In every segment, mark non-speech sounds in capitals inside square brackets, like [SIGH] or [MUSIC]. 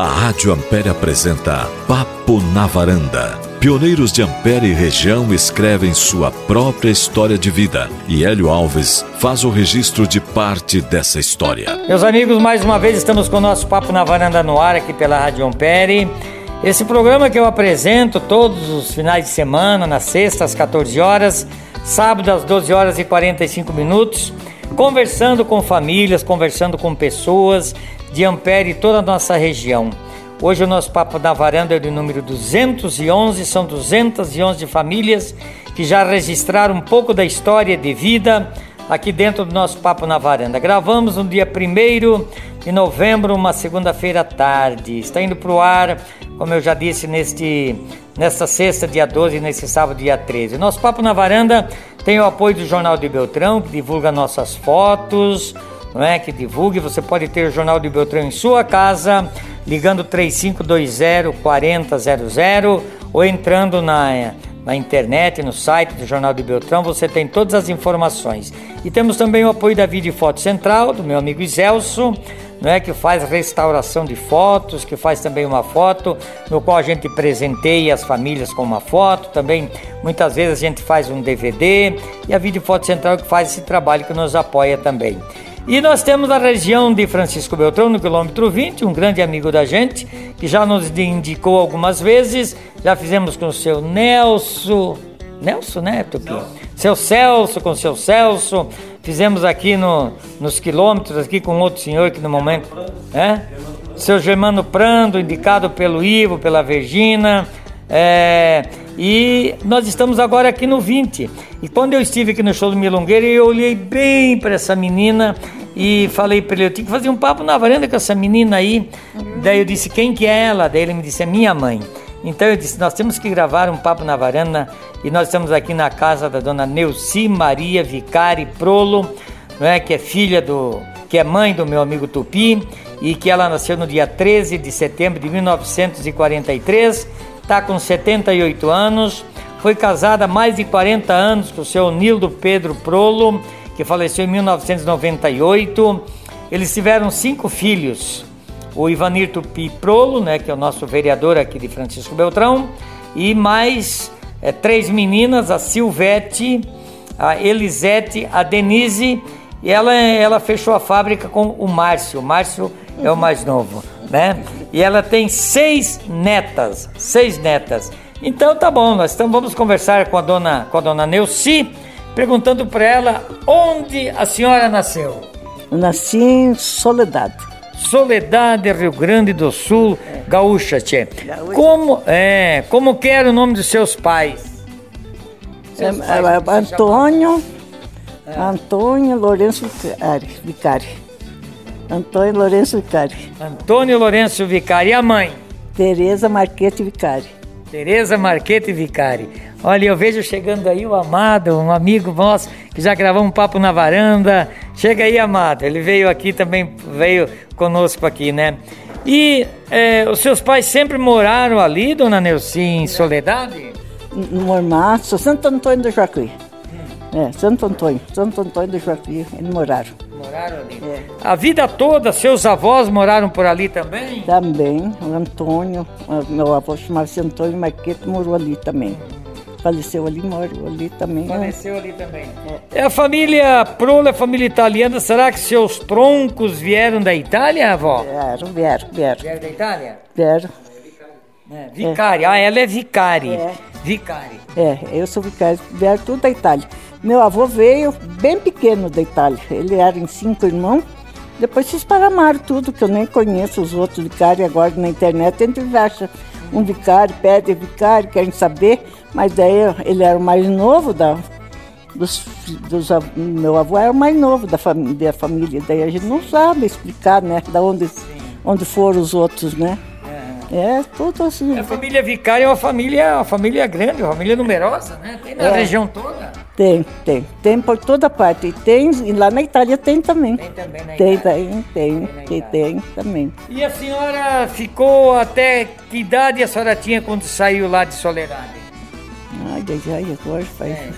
A Rádio Ampere apresenta Papo na Varanda. Pioneiros de Ampere e região escrevem sua própria história de vida e Hélio Alves faz o registro de parte dessa história. Meus amigos, mais uma vez estamos com o nosso Papo na Varanda no ar aqui pela Rádio Ampere. Esse programa que eu apresento todos os finais de semana, na sexta às 14 horas, sábado às 12 horas e 45 minutos, conversando com famílias, conversando com pessoas de Ampere e toda a nossa região. Hoje o nosso Papo da Varanda é de número 211, são 211 famílias que já registraram um pouco da história de vida aqui dentro do nosso Papo na Varanda. Gravamos no dia 1 de novembro, uma segunda-feira à tarde. Está indo para o ar, como eu já disse, neste, nesta sexta, dia 12, e nesse sábado, dia 13. Nosso Papo na Varanda tem o apoio do Jornal de Beltrão, que divulga nossas fotos, não é? Que divulgue. Você pode ter o Jornal de Beltrão em sua casa, ligando 3520 4000 ou entrando na, na internet, no site do Jornal de Beltrão, você tem todas as informações. E temos também o apoio da Vídeo Foto Central, do meu amigo Iselso, não é que faz restauração de fotos, que faz também uma foto, no qual a gente presenteia as famílias com uma foto, também muitas vezes a gente faz um DVD e a Vídeo Foto Central que faz esse trabalho que nos apoia também. E nós temos a região de Francisco Beltrão, no quilômetro 20, um grande amigo da gente, que já nos indicou algumas vezes. Já fizemos com o seu Nelson. Nelson, né, Tupi? Seu Celso, com o seu Celso. Fizemos aqui no, nos quilômetros, aqui com outro senhor que no momento. É? Seu Germano Prando, indicado pelo Ivo, pela Virgina. É, e nós estamos agora aqui no 20. E quando eu estive aqui no show do Milongueiro, eu olhei bem para essa menina e falei para ele, eu tinha que fazer um papo na varanda com essa menina aí. Uhum. Daí eu disse, quem que é ela? Daí ele me disse, é minha mãe. Então eu disse, nós temos que gravar um papo na varanda e nós estamos aqui na casa da dona Neuci Maria Vicari Prolo, não é, que é filha do, que é mãe do meu amigo Tupi e que ela nasceu no dia 13 de setembro de 1943 está com 78 anos, foi casada há mais de 40 anos com o seu Nildo Pedro Prolo, que faleceu em 1998. Eles tiveram cinco filhos, o Ivanir Tupi Prolo, né, que é o nosso vereador aqui de Francisco Beltrão, e mais é, três meninas, a Silvete, a Elisete, a Denise, e ela, ela fechou a fábrica com o Márcio. O Márcio é o mais novo né? E ela tem seis netas, seis netas. Então tá bom, nós então vamos conversar com a dona, com a dona Neuci, perguntando para ela onde a senhora nasceu. Eu nasci em Soledade. Soledade, Rio Grande do Sul, é. gaúcha, tchê. Gaúcha. Como, é, como que era o nome dos seus pais? Seus é, pais é, Antônio, é. Antônio Lourenço Vicari. Antônio Lourenço Vicari. Antônio Lourenço Vicari. E a mãe? Tereza Marquete Vicari. Tereza Marquete Vicari. Olha, eu vejo chegando aí o Amado, um amigo nosso que já gravou um papo na varanda. Chega aí, Amado. Ele veio aqui também, veio conosco aqui, né? E é, os seus pais sempre moraram ali, dona Neuci, em Soledade? No Mormaço, Santo Antônio do Jacuí. É, Santo Antônio, Santo Antônio do Jacuí, eles moraram. Moraram ali? É. A vida toda, seus avós moraram por ali também? Também, o Antônio, meu avô chamava-se Antônio Marquete, morou ali também. Faleceu ali, morou ali também. Faleceu ali também. É. A família Prolo é família italiana, será que seus troncos vieram da Itália, avó? Vieram, vieram, vieram. Vieram da Itália? Vieram. É, vicária, é. ah, ela é vicária. É. Vicária. É, eu sou vicária, vieram tudo da Itália. Meu avô veio bem pequeno da Itália. Ele era em cinco irmãos. Depois se esparramaram tudo, que eu nem conheço os outros vicários agora na internet. A gente acha um vicário, pede vicário, querem saber. Mas daí ele era o mais novo da, dos, dos, meu avô era o mais novo da, fam da família. Daí a gente não sabe explicar, né? Da onde, onde foram os outros, né? É, tudo assim. A família Vicária é uma família, uma família grande, uma família numerosa, né? Tem na é. região toda. Tem, tem. Tem por toda parte. E tem, e lá na Itália tem também. Tem também na tem, Itália? Tem, tem, tem, tem, também. E a senhora ficou até que idade a senhora tinha quando saiu lá de Soledade? Ai, ai, agora faz... É.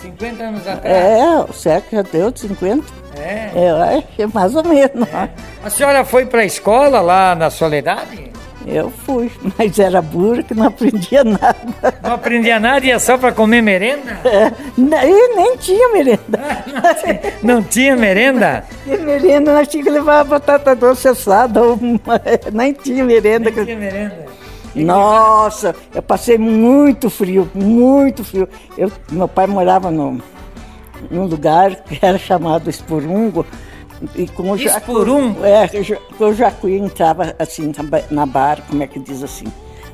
50 anos atrás? É, o século já deu de 50. É. É, é mais ou menos. É. A senhora foi para a escola lá na Soledade? Eu fui, mas era burra que não aprendia nada. Não aprendia nada, ia só para comer merenda? É, e nem tinha merenda. Não tinha merenda? E merenda, nós tínhamos que levar batata doce assada, ou nem tinha merenda. Não tinha merenda. Nossa, eu passei muito frio, muito frio. Eu, meu pai morava no, num lugar que era chamado Esporungo. E com o jacu- Esporungo? É, que o ja- que o jacuí entrava assim na ba- na barra, como é que diz assim.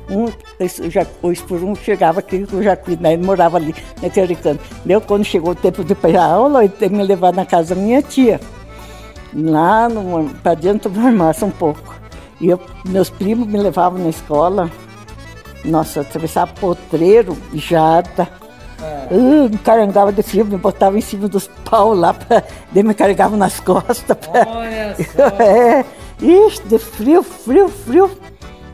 Um, o, ja- o chegava aqui com o jacuí, né? ele morava ali naquele canto. Deu quando chegou o tempo de ir a aula, ele teve que me levar na casa da minha tia lá para dentro do armário um pouco. E eu- meus primos me levavam na escola. Nossa, atravessava potreiro, jada. Uh, me carregava de frio, me botava em cima dos pau lá, pra, daí me carregava nas [LAUGHS] costas. pra- Olha [LAUGHS] só. é, ixi, de frio, frio, frio.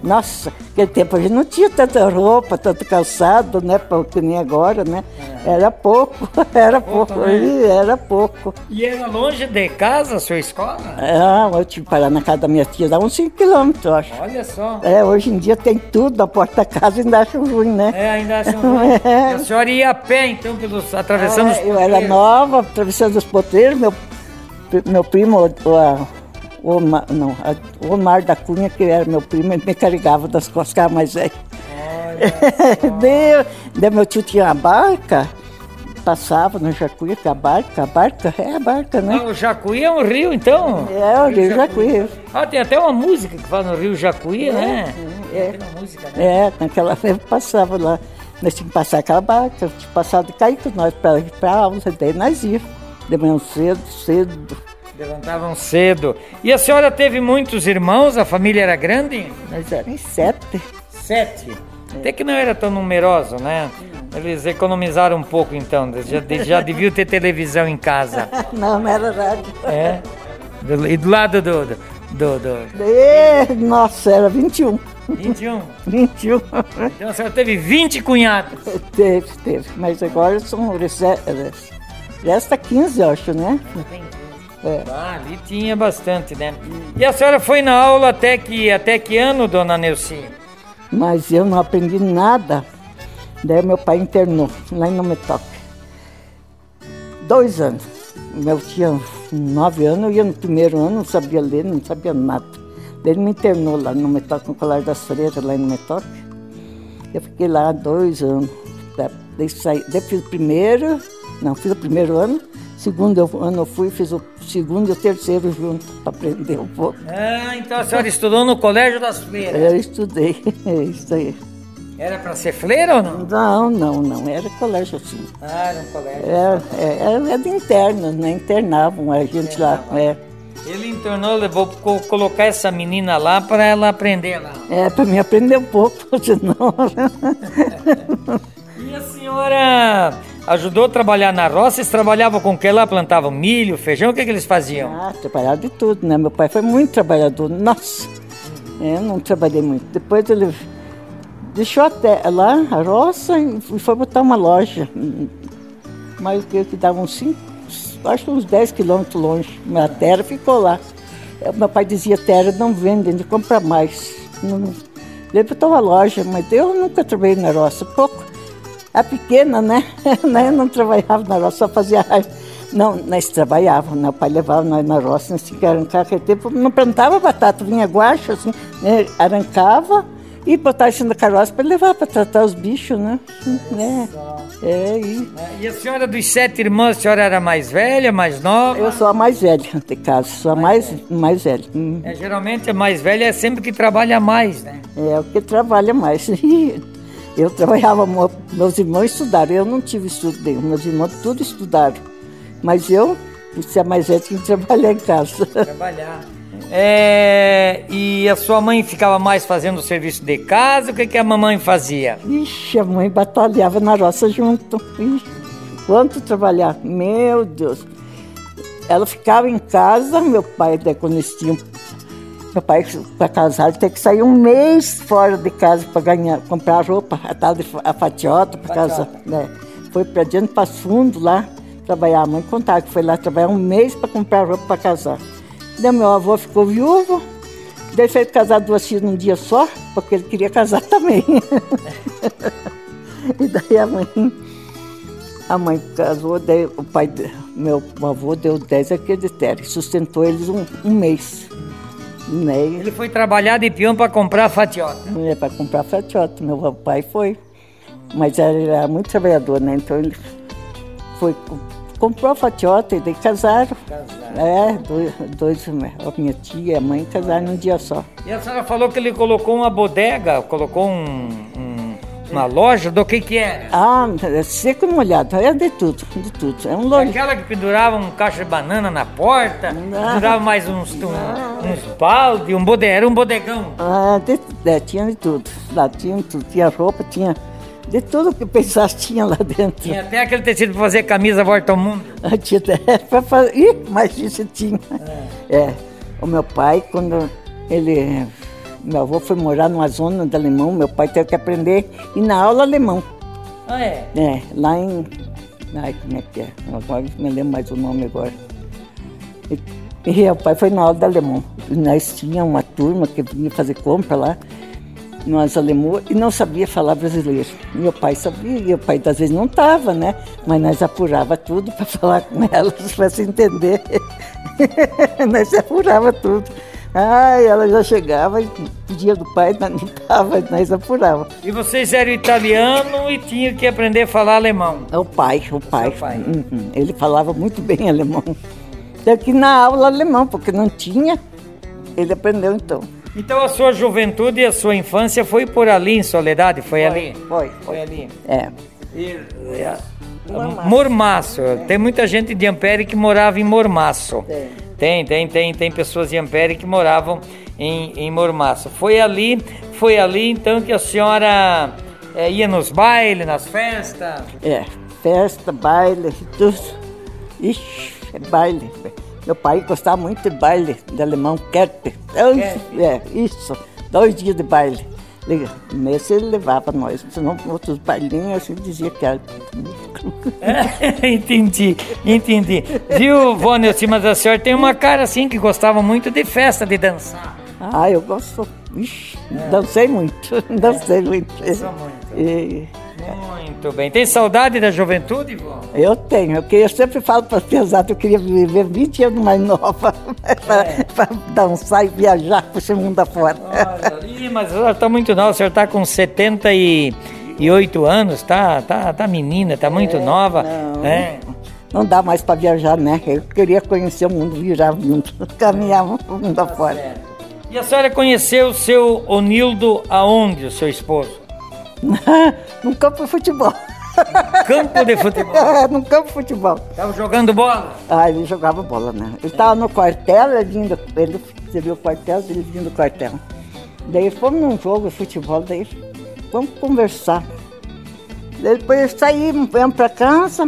Nossa, aquele tempo a gente não tinha tanta roupa, tanto calçado, né? pra- Que nem agora, né? Era pouco, [LAUGHS] era pouco, né? ih, era pouco. E era longe de casa a sua escola? Ah, eu tive que parar na casa da minha tia, dá uns 5 quilômetros, acho. Olha só. É, hoje em dia tem tudo na porta da casa ainda acho ruim, né? É, ainda acham ruim. [LAUGHS] É. A senhora ia a pé, então, pelos, atravessando os Ah, eu era nova, atravessando os potreiros, meu, meu primo, o, a- o Omar, não, a- o Omar da Cunha, que era meu primo, ele me carregava das costas, mais velho. [LAUGHS] daí, daí meu tio tinha uma barca, passava no Jacuí com a barca, a barca, é a barca, né? Ah, o Jacuí é um rio, então? É, o Rio Jacuí. Ah, tem até uma música que fala no Rio Jacuí, né? é. Tem uma música, né? É, naquela época passava lá. Nós tínhamos que passar aquela barca, tinha que passar de cair com nós para ir para aula, daí nós íamos. De manhã cedo, cedo. Levantavam cedo. E a senhora teve muitos irmãos? A família era grande? Nós éramos sete. Sete. Até que não era tão numeroso, né? Eles economizaram um pouco, então. Já, já deviam ter televisão em casa. [LAUGHS] Não, não era rádio. É. Do- E do lado do. do, do, do E, nossa, era 21. 21. 21. Então a senhora teve 20 cunhados. teve, teve. Mas agora são. Resta 15, eu acho, né? É. Ah, ali tinha bastante, né? E a senhora foi na aula até que, até que ano, dona Neuci? Mas eu não aprendi nada. Daí meu pai internou lá em Nometoc. Dois anos. Meu tinha nove anos, eu ia no primeiro ano, não sabia ler, não sabia nada. Daí ele me internou lá no Nometoc, no Colar das Freiras, lá em Nometoc. Eu fiquei lá dois anos. Da- Daí, saí, daí fiz o primeiro, não, fiz o primeiro ano. Segundo eu- ano eu fui, fiz o segundo e o terceiro junto, para aprender um pouco. Ah, então a senhora estudou no Colégio das Freiras. Eu estudei, [LAUGHS] é isso aí. Era pra ser freira ou não? Não, não, não, era colégio assim. Ah, era um colégio. Era, era, era de interno, né? Internavam a gente lá. É, Ele internou, levou co- colocar essa menina lá para ela aprender lá. é para mim aprender um pouco, [LAUGHS] senão. [LAUGHS] E a senhora ajudou a trabalhar na roça? Vocês trabalhavam com o que lá? Plantavam milho, feijão? O que, que eles faziam? ah, de tudo, né? Meu pai foi muito trabalhador. Nossa, é, eu não trabalhei muito. Depois ele deixou até lá a roça e foi botar uma loja. Mas que, dava uns 5, acho uns 10 quilômetros longe. A terra ficou lá. Meu pai dizia, terra não vende, ele compra mais. Não- Ele botou uma loja, mas eu nunca trabalhei na roça, pouco. A pequena, né? [LAUGHS] Né? Eu não trabalhava na roça, só fazia raiva. Não, nós trabalhávamos, né? O pai levava nós na roça, nós tínhamos que arrancar aquele tempo. Não plantava batata, vinha guacho, assim, né? arrancava e botava isso na carroça para levar para tratar os bichos, né? É, é e E a senhora dos sete irmãos, a senhora era mais velha, mais nova? eu sou a mais velha de casa, sou a mais, mais velha. Hum. É, geralmente a mais velha é sempre que trabalha mais, né? É o que trabalha mais. [LAUGHS] Eu trabalhava, meus irmãos estudaram, eu não tive estudo nenhum, meus irmãos tudo estudaram. Mas eu, ser a mais tinha que trabalhar em casa. [LAUGHS] Trabalhar. É, e a sua mãe ficava mais fazendo o serviço de casa? O que, que a mamãe fazia? Ixi, a mãe batalhava na roça junto. Ixi, quanto trabalhar, meu Deus. Ela ficava em casa, meu pai, daí quando eles tinham. Meu pai, para casar, tem que sair um mês fora de casa para ganhar, comprar roupa, a tal de a fatiota para casar. Né? foi para diante para fundo lá trabalhar. A mãe contava que foi lá trabalhar um mês para comprar roupa para casar. Daí meu avô ficou viúvo, daí fez casar duas filhas num dia só, porque ele queria casar [LAUGHS] também. e daí a mãe, a mãe casou, daí o pai, meu avô deu 10 acreditério, sustentou eles um, um mês. Né? Ele foi trabalhar de peão para comprar fatiota. É, para comprar fatiota. Meu pai foi. Mas ele era muito trabalhador, né? Então ele foi comprou a fatiota e daí casaram. Casaram. É, dois, dois, a minha tia e a mãe casaram num dia só. E a senhora falou que ele colocou uma bodega, colocou um, um, uma loja, do que que era? Ah, é seco e molhado, é de tudo, de tudo. É um loja. Aquela que pendurava um caixa de banana na porta, não. pendurava mais uns, um, uns balde, um bodega, era um bodegão. Ah, de, é, tinha de tudo, lá tinha tudo, tinha roupa, tinha de tudo que pensasse [LAUGHS] tinha lá dentro. Tinha até aquele tecido para fazer camisa volta ao mundo. Ah, tinha até para fazer. Ih, mas isso tinha. É. é. O meu pai, quando ele. Meu avô foi morar numa zona de alemão, meu pai teve que aprender e na aula alemão. Ah, é? É, lá em. Ai, como é que é? Agora me lembro mais o nome agora. E, e meu pai foi na aula de alemão. E nós tínhamos uma turma que vinha fazer compra lá nós alemães e não sabia falar brasileiro. Meu pai sabia, e o pai às vezes não estava, né? Mas nós apurava tudo para [LAUGHS] falar com elas, para se entender. [LAUGHS] nós apurava tudo. Ai, ela já chegava e pedia do pai, não estava, nós apurava. E vocês eram italiano e tinham que aprender a falar alemão? É o pai, o pai. pai. Uhum. Ele falava muito bem alemão. Até que na aula alemão, porque não tinha, ele aprendeu então. Então a sua juventude e a sua infância foi por ali em Soledade? Foi, foi ali? Foi, foi. ali. É. E, é Mormaço. Mormaço. É. Tem muita gente de Ampere que morava em Mormaço. Tem. Tem, tem, tem, tem pessoas de Ampere que moravam em, em Mormaço. Foi ali, foi ali então que a senhora é, ia nos bailes, nas festas? É, festa, baile, tudo. Ixi, é baile. Meu pai gostava muito de baile de alemão, Kerpe. É, isso, dois dias de baile. Nesse ele levava nós, senão outros bailinhos assim dizia que era. É, [LAUGHS] entendi, entendi. Viu, Vônia, assim, mas a senhora tem uma cara assim que gostava muito de festa, de dançar. Ah, eu gosto. Ixi, é. dancei muito, [LAUGHS] dancei muito. Dançou muito. E, muito bem. Tem saudade da juventude, Ivô? Eu tenho. Eu, eu sempre falo para pesado, eu queria viver 20 anos mais nova [LAUGHS] é. para dançar e viajar para esse mundo afora. Olha, mas ela está muito nova, a senhora está com 78 anos, tá, tá, tá menina, tá muito é, nova. Não. É. Não dá mais para viajar, né? Eu queria conhecer o mundo, viajar junto, [LAUGHS] caminhar o mundo tá afora. E a senhora conheceu o seu Onildo aonde, o seu esposo? [LAUGHS] num campo de futebol. Campo de futebol? [LAUGHS] É, num campo de futebol. Tava jogando bola? Ah, ele jogava bola, né? Ele tava no quartel, ele vindo, ele, viu o quartel, ele vindo do quartel. Daí fomos num jogo de futebol, daí vamos conversar. Daí depois saímos, viemos pra casa,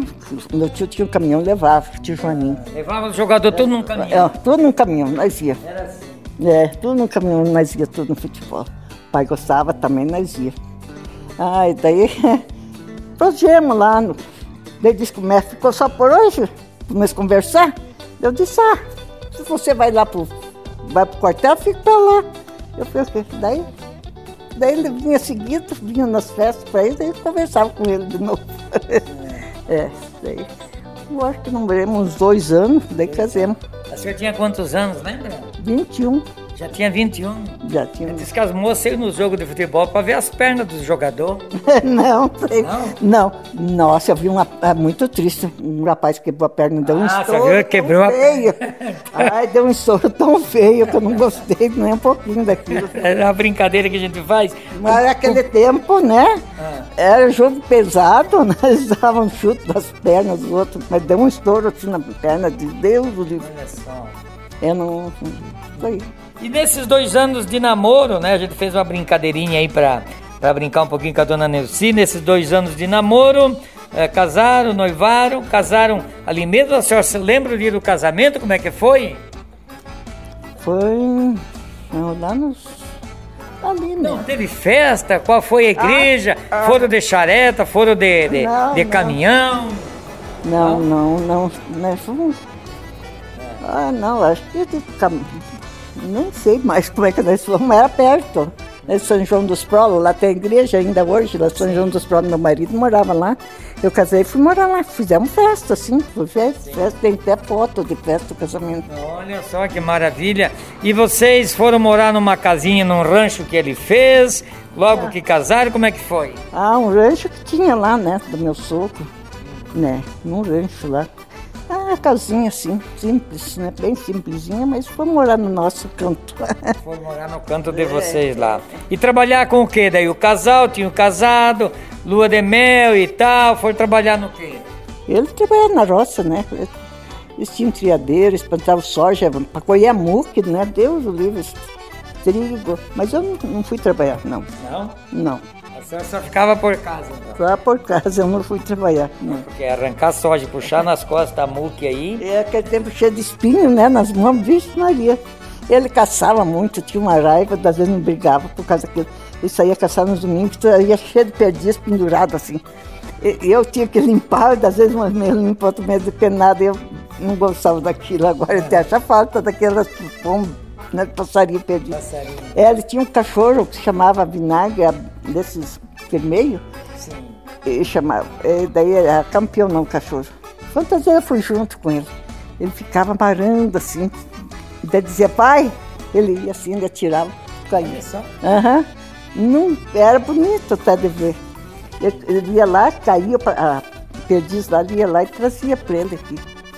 meu tio tinha um caminhão, levava, tio Joaninho. Levava o jogador tudo num caminhão? É, tudo num caminhão, nós ia. Era assim? É, tudo num caminhão, nós ia tudo no futebol. O pai gostava também, nós ia. Ai, daí [LAUGHS] prosseguimos lá. No, daí disse que o mestre ficou só por hoje, vamos conversar. Eu disse, ah, se você vai lá pro, vai pro quartel, fica pra lá. Eu falei, daí, daí ele vinha seguido, vinha nas festas para ele, daí conversava com ele de novo. [LAUGHS] é, daí. Eu acho que não uns dois anos, daí casemos. A senhora tinha quantos anos, lembra? 21. Já tinha 21? Já tinha. Diz que as moças iam no jogo de futebol para ver as pernas do jogador. [LAUGHS] não, sei. Não? Não. Nossa, eu vi uma. É muito triste. Um rapaz quebrou a perna, deu ah, um estouro. Você viu? Quebrou a feio. Ai, deu um estouro tão feio que eu não gostei nem um pouquinho daquilo. Era [LAUGHS] uma brincadeira que a gente faz. Mas naquele tempo, né? Ah. Era jogo pesado, nós [LAUGHS] né? dávamos chute das pernas do outro, mas deu um estouro assim na perna de Deus. Olha só. Eu não. Foi. E nesses dois anos de namoro, né? A gente fez uma brincadeirinha aí pra, pra brincar um pouquinho com a dona Nelci. Nesses dois anos de namoro, é, casaram, noivaram, casaram ali mesmo. A senhora se lembra o dia do casamento? Como é que foi? Foi não, lá nos Ali, né? Não teve festa? Qual foi a igreja? Ah, ah. Foram de charreta? Foram de, de, Não, de não. caminhão? Não, não, não. não fomos- Ah, não, acho que de cam- nem sei mais como é que nós fomos, mas era perto. Né, São João dos Prolos, lá tem igreja ainda hoje, lá São João dos Prolos, meu marido morava lá. Eu casei e fui morar lá, fizemos festa, sim, foi festa, festa, tem até foto de festa do casamento. Olha só que maravilha. E vocês foram morar numa casinha, num rancho que ele fez, logo que casaram, como é que foi? Ah, um rancho que tinha lá, né, do meu sogro, né, num rancho lá. Ah, casinha assim, simples, né, bem simplesinha, mas foi morar no nosso canto. [LAUGHS] Foram morar no canto de vocês lá. E trabalhar com o quê? Daí o casal, tinha o casado, lua de mel e tal, foram trabalhar no quê? Ele trabalhava na roça, né? Eles tinham triadeiro, eles plantavam soja para colher muque, né? Deus o livre, trigo. Mas eu não fui trabalhar, não. Não? Não. A senhora só ficava por casa, então. Só por casa eu não fui trabalhar, não. Porque arrancar soja, puxar nas costas da muque aí. É aquele tempo cheio de espinho, né? Nas mãos, vixe Maria. Ele caçava muito, tinha uma raiva, às vezes não brigava por causa daquilo. Ele saía caçar nos domingos, ia cheio de perdiz pendurado assim. E- Eu tinha que limpar, às vezes uma meia limpa, outra meia depenada, eu não gostava daquilo. Agora eu até acho falta daquelas pombos, né? Passarinho perdido. Passarinho. É, ele tinha um cachorro que se chamava Vinagre, desses vermelhos. Sim. Ele chamava, eh, daí era campeão não, o cachorro. Quantas vezes eu fui junto com ele? Ele ficava marando assim, daí dizia, pai, ele ia assim, ele atirava, caía. Olha só. Aham. Não, era bonito até de ver. Ele, ele ia lá, caía, a perdiz lá, ele ia lá e trazia para ele aqui.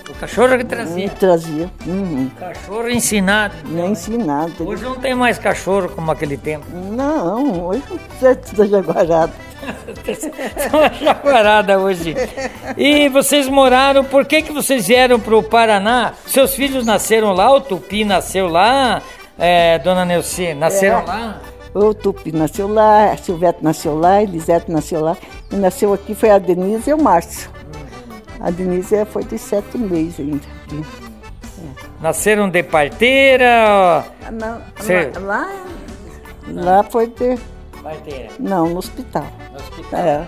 O cachorro que trazia. trazia. Uhum. Cachorro ensinado. Nem ensinado. Hoje não tem mais cachorro como aquele tempo. Não, hoje não precisa tudo jaguarado. [LAUGHS] São uma jaguarada hoje. E vocês moraram, por que, que vocês vieram para o Paraná? Seus filhos nasceram lá, o Tupi nasceu lá, é, dona Neuci, nasceram É. lá? O Tupi nasceu lá, a Silvete nasceu lá, a Elisete nasceu lá. E nasceu aqui foi a Denise e o Márcio. A Denise foi de sete meses ainda. aqui. Nasceram de parteira? Ah, Não, Cê- lá, lá foi de. Parteira. Não, no hospital. No hospital. É.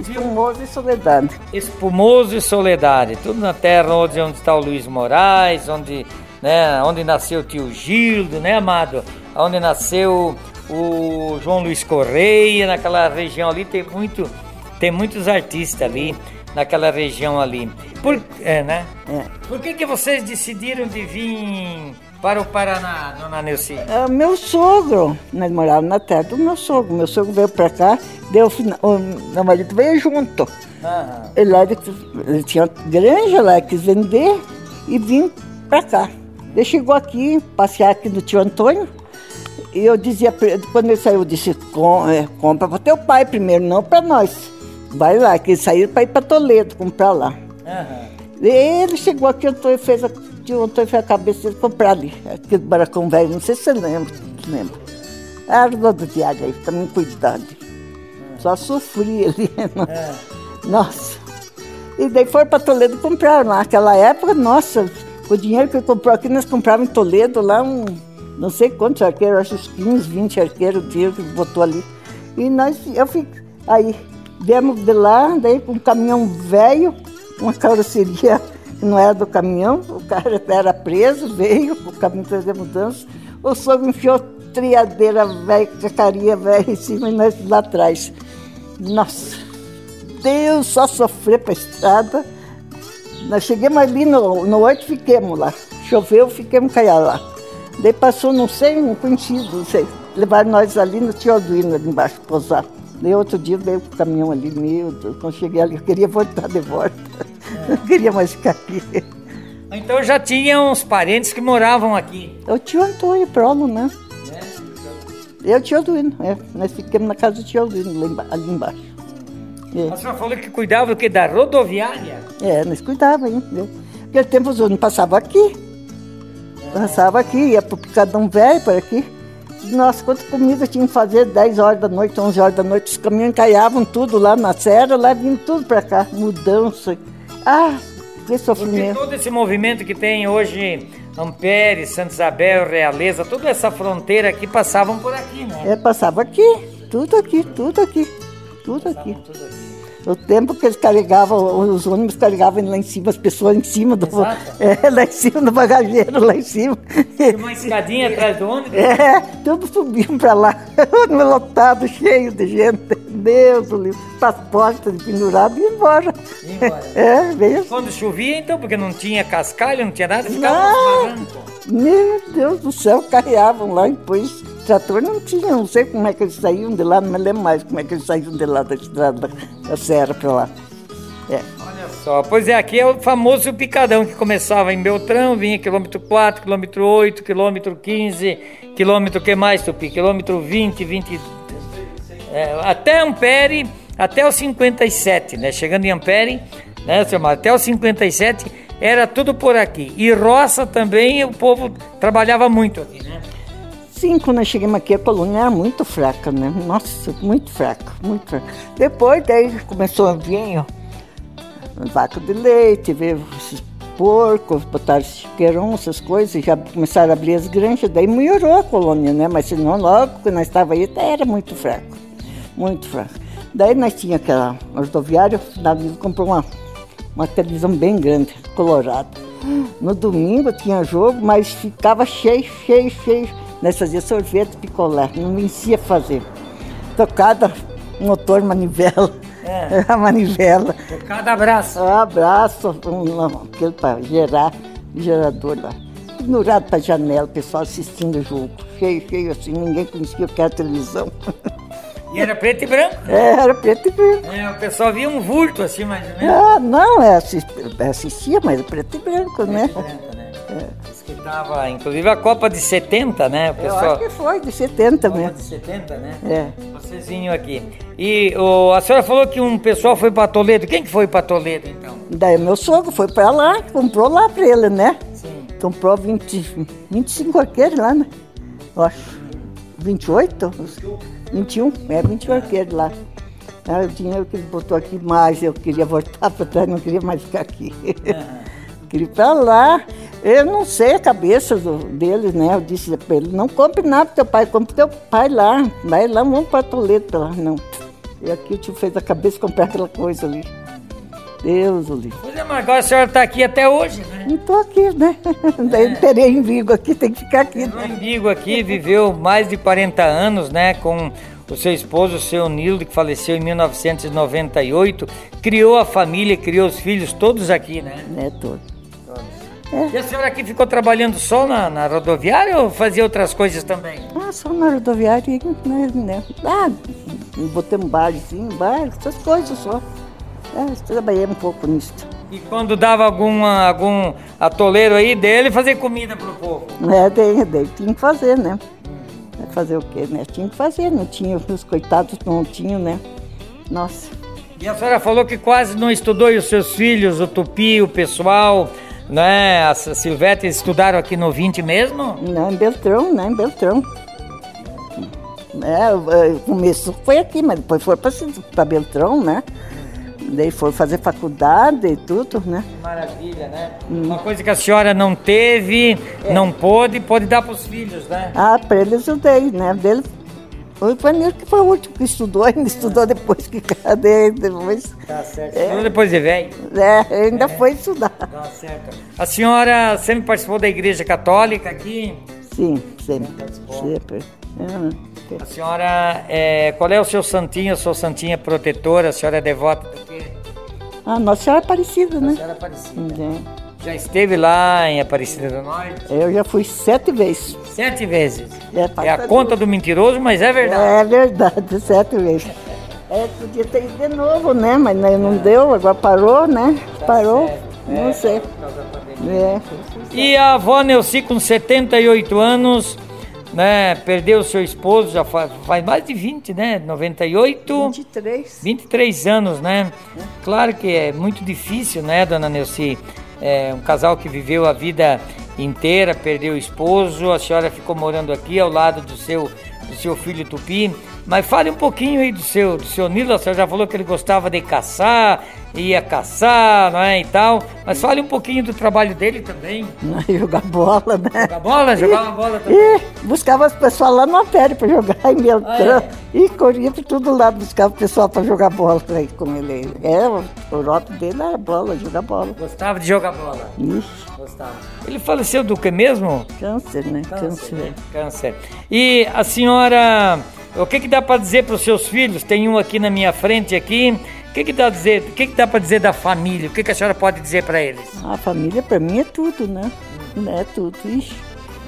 Espumoso e Soledade. Espumoso e Soledade, tudo na terra onde, onde está o Luiz Moraes, onde, né, onde nasceu o tio Gildo, né, amado? Onde nasceu o João Luiz Correia, naquela região ali tem muito, tem muitos artistas ali, naquela região ali. Por, é, né? É. Por que, que vocês decidiram de vir para o Paraná, dona Neuci? É, meu sogro, nós morávamos na terra do meu sogro. Meu sogro veio pra cá, deu, o meu marido veio junto. Aham. Ele, lá, ele, tinha granja lá, quis vender e vim pra cá. Ele chegou aqui, passear aqui no tio Antônio, e eu dizia, quando ele saiu, eu disse, "Com- é, compra para teu pai primeiro, não para nós. Vai lá, que saiu para ir para Toledo, comprar lá. E ele chegou aqui, o Antônio fez a, Antônio fez a cabeça de comprar ali, aquele baracão velho, não sei se você lembra, se lembra. Era rodoviária aí, também cuidado. Só sofri ali. [LAUGHS] Nossa. E daí foram para Toledo comprar lá. Naquela época, nossa, o dinheiro que ele comprou aqui, nós comprávamos em Toledo lá um, não sei quantos arqueiros, acho uns 15, 20 arqueiros, o dinheiro que botou ali. E nós, eu fiquei, aí, viemos de lá, daí com um caminhão velho, uma carroceria [LAUGHS] que não era do caminhão, o cara [LAUGHS] era preso, veio, o caminhão trazia mudança, o sogro enfiou triadeira velha, cacaria velha em cima e nós lá atrás. Nossa, Deus, só sofrer para estrada. Nós chegamos ali no, no 8, fiquemos lá. Choveu, fiquemos cair lá. Daí passou, não sei, um conhecido, não sei. Levaram nós ali no Tio Alduino, ali embaixo, pousar. Daí outro dia veio com o caminhão ali, meu Deus, quando cheguei ali, eu queria voltar de volta. [LAUGHS] Não queria mais ficar aqui. Então já tinha uns parentes que moravam aqui. É o tio Antônio Prolo, né? Eu, tio Alduino, é. Nós ficamos na casa do tio Alduino, ali embaixo. A senhora falou que cuidava do que? Da rodoviária? É, é nós cuidávamos, hein? Naquele tempo os outros passavam aqui. Passava aqui, ia pro picadão velho por aqui. Nossa, quanta comida tinha que fazer, 10 horas da noite, 11 horas da noite, os caminhões encaiavam tudo lá na serra, lá vindo tudo pra cá, mudança. Ah, que sofrimento. todo esse movimento que tem hoje Ampere, Santa Isabel, Realeza, toda essa fronteira aqui passavam por aqui, né? É, passava aqui, tudo aqui, tudo aqui, tudo aqui. Tudo aqui. O tempo que eles carregavam, os ônibus carregavam lá em cima, as pessoas em cima do. [LAUGHS] É, lá em cima do bagageiro, lá em cima. Tinha uma escadinha atrás do ônibus. É, todos subiam para lá, [LAUGHS] ônibus lotado, cheio de gente. Deus, o livro, passaporte pendurado e ia embora. Ia embora. É, veio assim. Quando chovia, então, porque não tinha cascalho, não tinha nada, ficava Não. Meu Deus do céu, carreavam lá e depois trator não tinha, não sei como é que eles saíam de lá, não me lembro mais como é que eles saíam de lá da estrada, da serra para lá. É. Olha só, pois é, aqui é o famoso picadão que começava em Beltrão, vinha quilômetro 4, quilômetro 8, quilômetro 15, quilômetro que mais, Tupi? Quilômetro 20, 20, é, até Ampere, até o 57, né? Chegando em Ampere, né, seu Mário? Até o 57 era tudo por aqui. E roça também, o povo trabalhava muito aqui, né? Sim, quando nós chegamos aqui, a colônia era muito fraca, né? Nossa, muito fraca, muito fraca. Depois, daí começou a vir, ó, vaca de leite, veio esses porcos, botaram chiqueirão, essas coisas, já começaram a abrir as granjas, daí melhorou a colônia, né? Mas senão, logo que nós estávamos aí, era muito fraco, muito fraco. Daí nós tínhamos aquela rodoviária, o navio comprou uma, uma televisão bem grande, colorada. No domingo tinha jogo, mas ficava cheio, cheio, cheio. Nós fazíamos sorvete, picolé, não vencia fazer. Tocada, motor, manivela. É. [LAUGHS] A manivela. Cada abraço. Um abraço, um, aquele para gerar, gerador lá. Pendurado para a janela, o pessoal assistindo o jogo. Cheio, cheio assim, ninguém conhecia o que era televisão. [LAUGHS] E era preto e branco. É, era preto e branco. É, o pessoal via um vulto assim, mais ou menos. Ah, não, é, assis- assistia, mas era preto e branco, né? Branco, né? Diz que tava, inclusive a Copa de 70, né? O Eu pessoal. acho que foi, de 70 Copa mesmo. de 70, né? É. Vocês vinham aqui. E o, a senhora falou que um pessoal foi para Toledo. Quem que foi para Toledo, então? Daí meu sogro foi para lá, comprou lá para ele, né? Sim. Comprou 20, 25 arqueiros lá, né? Eu acho. 28? 21? É, 21 arqueiros lá. Era o dinheiro que ele botou aqui, mas eu queria voltar para trás, não queria mais ficar aqui. [LAUGHS] queria ir para lá. Eu não sei a cabeça do, deles, né? Eu disse para ele, não compre nada pro teu pai, compre teu pai lá. Vai lá, vamos para Toledo lá. Não. E aqui o tio fez a cabeça comprar aquela coisa ali. Deus o livre. Pois é, mas agora a senhora está aqui até hoje, né? Não tô aqui, né? [LAUGHS] Daí eu terei em Vigo aqui, tem que ficar aqui. Né? Embigo aqui, viveu mais de 40 anos, né? Com o seu esposo, o seu Nildo, que faleceu em 1998. Criou a família, criou os filhos, todos aqui, né? né todo. E a senhora aqui ficou trabalhando só na, na rodoviária ou fazia outras coisas também? Ah, só na rodoviária, né? né? Ah, botei um barzinho, um bar, essas coisas só. É, trabalhei um pouco nisso. E quando dava alguma, algum atoleiro aí dele, fazer comida pro povo. É, daí, daí tinha que fazer, né? É Fazer o quê, né? Tinha que fazer, não tinha, os coitados não tinham, né? Nossa. E a senhora falou que quase não estudou e os seus filhos, o Tupi, o pessoal, né? A Silvete estudaram aqui no 20 mesmo? Não, em Beltrão, né? Em Beltrão. É, o começo foi aqui, mas depois foi para Beltrão, né? Daí foi fazer faculdade e tudo, né? Maravilha, né? Uma coisa que a senhora não teve, não pôde, pode dar pros filhos, né? Ah, para eles eu dei, né? Dele, o Ivanir que foi o último que estudou, [LAUGHS] ainda estudou depois que cadê, depois. Tá certo. Estudou depois de velho. É, ainda foi estudar. Tá certo. A senhora sempre participou da igreja católica aqui? Sim, sempre. Sempre. É, A senhora, é, qual é o seu santinho, a sua santinha protetora? A senhora é devota do quê? Ah, Nossa Senhora Aparecida, A né? senhora é Aparecida. É. Já esteve lá em Aparecida do Norte? Eu já fui sete vezes. Sete vezes. É, É a conta do mentiroso, mas é verdade. É verdade, [LAUGHS] sete vezes. É, podia ter ido de novo, né? Mas não não deu, agora parou, né? Parou, não sei. É. E a avó Neuci, com 78 anos, né, perdeu seu esposo, já faz, faz mais de 20, né? 98. 23. 23 anos, né? Claro que é muito difícil, né, dona Neuci? É um casal que viveu a vida inteira, perdeu o esposo, a senhora ficou morando aqui ao lado do seu, do seu filho Tupi. Mas fale um pouquinho aí do seu, do seu Nilo, a senhora já falou que ele gostava de caçar, ia caçar, não é, e tal. Mas fale um pouquinho do trabalho dele também. [LAUGHS] Jogar bola, né? Jogar bola? Jogava bola também? E buscava as pessoas lá no Ampere para jogar [LAUGHS] em Beltrão. Ah, é? E corria por todo lado, buscava o pessoal para jogar bola aí com ele. É, o, roto dele era bola, jogar bola. Gostava de jogar bola? Ixi. Gostava. Ele faleceu do que mesmo? Câncer, né? Câncer. Câncer. Né? Câncer. E a senhora, o que, que dá para dizer para os seus filhos? Tem um aqui na minha frente aqui. O que, que dá dizer? O que, que dá para dizer da família? O que, que a senhora pode dizer para eles? A família para mim é tudo, né? É tudo. Ixi.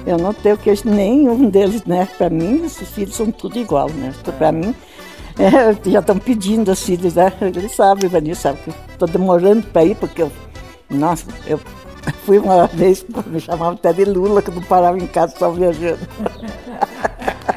Eu não tenho queijo nenhum deles, né? Para mim, esses filhos são tudo igual, né? Então, para mim, [LAUGHS] é, já estão pedindo os filhos, né? Eles sabem, Vanessa, sabe que estou demorando para ir, porque eu, nossa, eu [LAUGHS] fui uma vez, me chamavam até de Lula, que não parava em casa só viajando. [LAUGHS]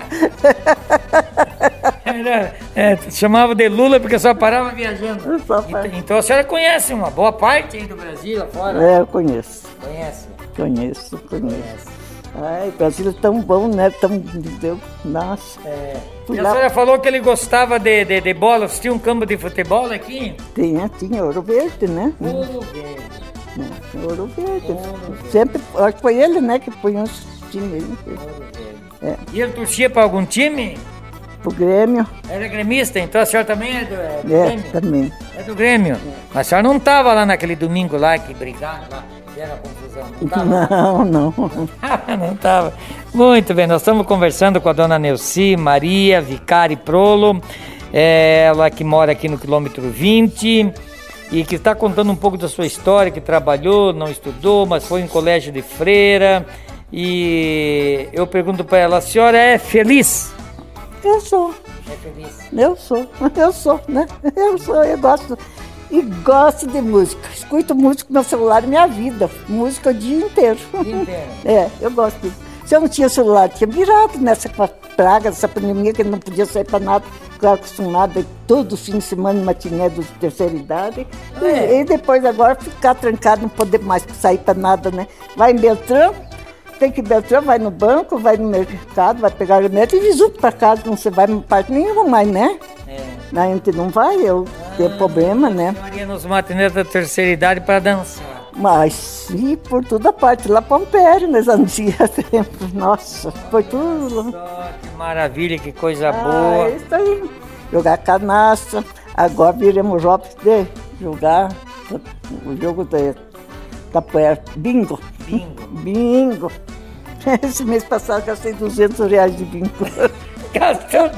Era, é, chamava de Lula porque só parava viajando. Só então, então a senhora conhece uma boa parte aí do Brasil lá fora? É, eu conheço. Conhece? Conheço, conheço. Ai, o Brasil é tão bom, né? Tão. Deu, nossa. É. E a senhora falou que ele gostava de, de, de bola. Você tinha um campo de futebol aqui? Tinha, tinha Ouro Verde, né? Ouro Verde. É, Ouro Verde. Ouro Verde. Sempre, acho que foi ele, né, que põe uns times. Ouro Verde. É. E ele torcia para algum time? Pro Grêmio. Era gremista, então a senhora também é do, é do é, Grêmio? também. É do Grêmio. É. Mas a senhora não estava lá naquele domingo lá que brigaram lá? Era confusão. Não, [LAUGHS] não. Não [LAUGHS] estava. Muito bem, nós estamos conversando com a dona Neuci Maria Vicari Prolo, é, ela que mora aqui no quilômetro 20 e que está contando um pouco da sua história, que trabalhou, não estudou, mas foi em colégio de freira. E eu pergunto para ela, a senhora é feliz? Eu sou. É feliz? Eu sou, [LAUGHS] eu sou, né? Eu sou, eu gosto e gosto de música. Escuto música no meu celular minha vida. Música o dia inteiro. Dia inteiro. [LAUGHS] É, eu gosto de. Se eu não tinha celular, tinha virado nessa praga, essa pandemia, que não podia sair para nada, ficava acostumada todo fim de semana, matiné de terceira idade. É. E, e, depois agora ficar trancado, não poder mais sair para nada, né? Vai em Beltrão, tem que Beltrão, vai no banco, vai no mercado, vai pegar remédio e visita para casa, não você vai em parte nenhuma mais, né? É. A gente não vai, eu ah, tenho problema, né? Maria nos matinês da terceira idade para dançar. Mas e por toda parte, lá para Ampere, nós andíamos tempo. Nossa, foi tudo. Nossa, que maravilha, que coisa ah, boa. É isso aí. Jogar canastra. Agora viremos jogos de jogar o jogo de capoeira. Bingo. Bingo. [LAUGHS] Bingo. Esse mês passado gastei 200 reais de bingo. [LAUGHS] Gastou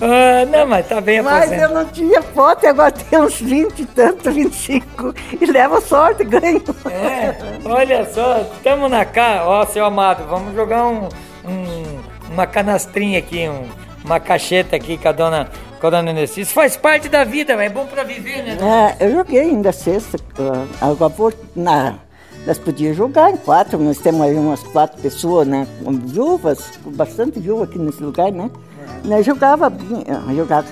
ah, não, mas tá bem Mas eu não tinha foto e agora tem uns 20 e tanto, 25. E leva sorte, ganho. É, olha só, estamos na cá, ó, seu amado, vamos jogar um, um uma canastrinha aqui, um, uma cacheta aqui com a dona, com a dona Nessi. Isso faz parte da vida, é bom para viver, né? É, eu joguei ainda sexta, agora vou na nós podíamos jogar em quatro, nós temos aí umas quatro pessoas, né? Viúvas, bastante viúva aqui nesse lugar, né? Né, jogava, jogava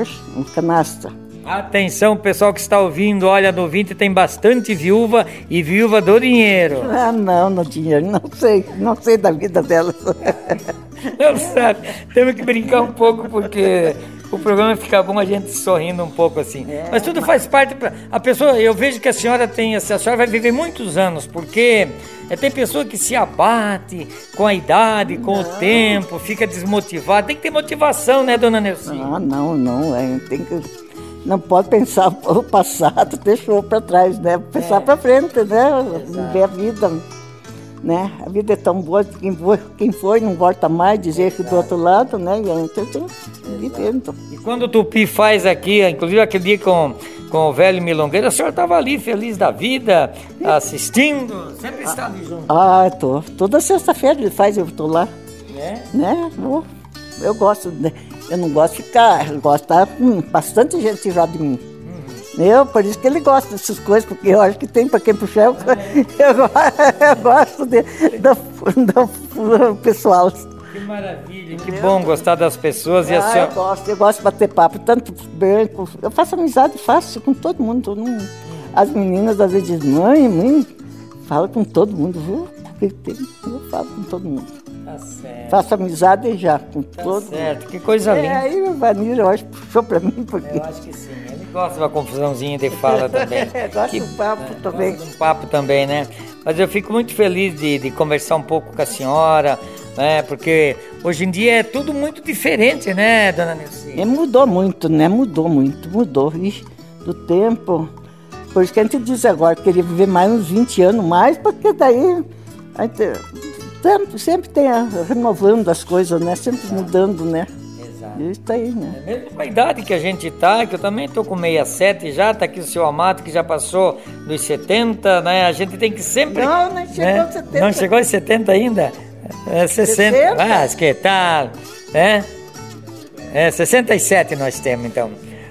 canastra. Atenção, pessoal que está ouvindo, olha, no 20 tem bastante viúva e viúva do dinheiro. [LAUGHS] Ah, não, no dinheiro, não sei, não sei da vida delas. [LAUGHS] Não sabe, temos que brincar um pouco porque o programa fica bom a gente sorrindo um pouco assim. É, mas tudo faz parte para a pessoa. Eu vejo que a senhora tem, a senhora vai viver muitos anos, porque é, tem pessoa que se abate com a idade, com não. o tempo, fica desmotivada. Tem que ter motivação, né, dona Nelson? Ah, não, não. É, tem que, não pode pensar [LAUGHS] o passado, deixou para trás, né? Pensar é. para frente, né? Exato. Viver a vida. Né? A vida é tão boa que quem foi, quem foi não volta mais, dizer Exato. que do outro lado, né? E então tem vivendo. E quando o Tupi faz aqui, inclusive aquele dia com com o velho Milongueiro, a senhora estava ali feliz da vida, assistindo, sempre está ali junto. Ah, tô. Toda sexta-feira ele faz, eu tô lá. É? Né? Eu, eu gosto, de, eu não gosto de ficar, de estar com bastante gente já de mim. Uhum. Eu, por isso que ele gosta dessas coisas, porque eu acho que tem para quem puxar. Eu, é. [LAUGHS] eu, [LAUGHS] eu, gosto de, do, do, do pessoal. Que maravilha, que bom gostar das pessoas. Ah, e a senhora... eu gosto, eu gosto de bater papo, tanto branco. Eu faço amizade fácil com todo mundo. Não... As meninas às vezes dizem, mãe, mãe, fala com todo mundo, viu? Eu falo com todo mundo. Tá certo. Faço amizade já com tá todo certo. mundo. que coisa linda. É, aí o Vanir, eu acho, puxou pra mim, porque... Eu acho que sim, ele gosta de uma confusãozinha de fala também. [LAUGHS] gosto que, do papo também. Gosto do papo também, né? Mas eu fico muito feliz de, de conversar um pouco com a senhora, né? Porque hoje em dia é tudo muito diferente, né, dona Nilce? É, mudou muito, né? Mudou muito, mudou. Ixi, do tempo. Por isso que a gente diz agora que queria viver mais uns 20 anos mais, porque daí gente sempre tem a, renovando as coisas, né? Sempre mudando, né? Exato. Isso aí, né? É mesmo com a idade que a gente tá, que eu também tô com 67 já, tá aqui o seu Amato que já passou dos 70, né? A gente tem que sempre. Não, não chegou né? aos 70. Não chegou aos 70 ainda? É 60. 60? Ah, que tal? É? É, 67 nós temos então.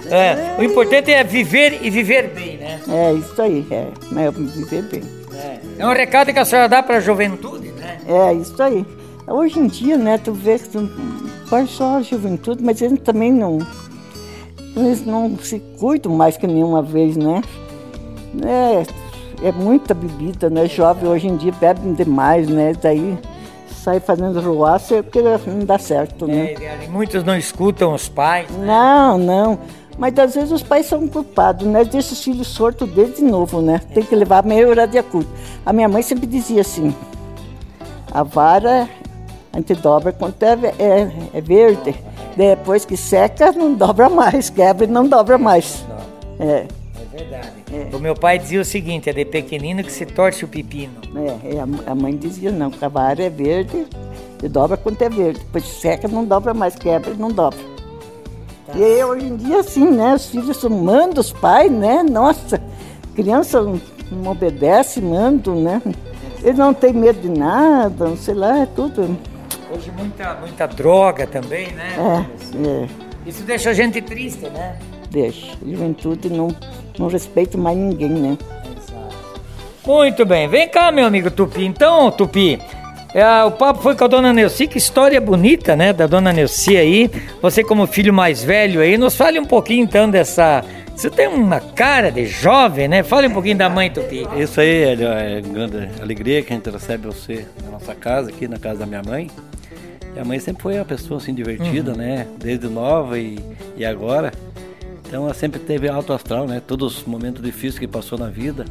É, o importante é viver e viver bem, né? É, isso aí, é. é viver bem. É. é um recado que a senhora dá para a juventude, né? É, isso aí. Hoje em dia, né, tu vê que tu, pode só a juventude, mas eles também não, eles não se cuidam mais que nenhuma vez, né? É, é muita bebida, né? Jovem hoje em dia bebem demais, né? Daí sai fazendo ruaça porque não dá certo, né? É, muitos não escutam os pais. Né? Não, não. Mas às vezes os pais são culpados, né? Deixa os filhos sortos desde novo, né? Tem que levar meia hora de acordo. A minha mãe sempre dizia assim: a vara a gente dobra quando é, é, é, verde. Depois que seca, não dobra mais. Quebra e não dobra mais. Não. É. É verdade. É. O meu pai dizia o seguinte: é de pequenino que se torce o pepino. É, a mãe dizia: não, a vara é verde, e dobra quando é verde. Depois seca, não dobra mais. Quebra e não dobra. Tá. E hoje em dia, assim, né? Os filhos mandam os pais, né? Nossa, criança não obedece, manda, né? Eles não têm medo de nada, não sei lá, é tudo. Hoje muita, muita droga também, né? É, é. Isso deixa a gente triste, né? Deixa. A juventude não, não respeita mais ninguém, né? Exato. Muito bem. Vem cá, meu amigo Tupi. Então, Tupi, é, o papo foi com a dona Neuci, que história bonita, né, da dona Neuci aí. Você como filho mais velho aí, nos fale um pouquinho então dessa... Você tem uma cara de jovem, né? Fale um pouquinho da mãe Tupi. Isso aí é, é grande alegria que a gente recebe você na nossa casa, aqui na casa da minha mãe. E a mãe sempre foi uma pessoa assim divertida, uhum. né? Desde nova e, e agora. Então ela sempre teve alto astral, né? Todos os momentos difíceis que passou na vida.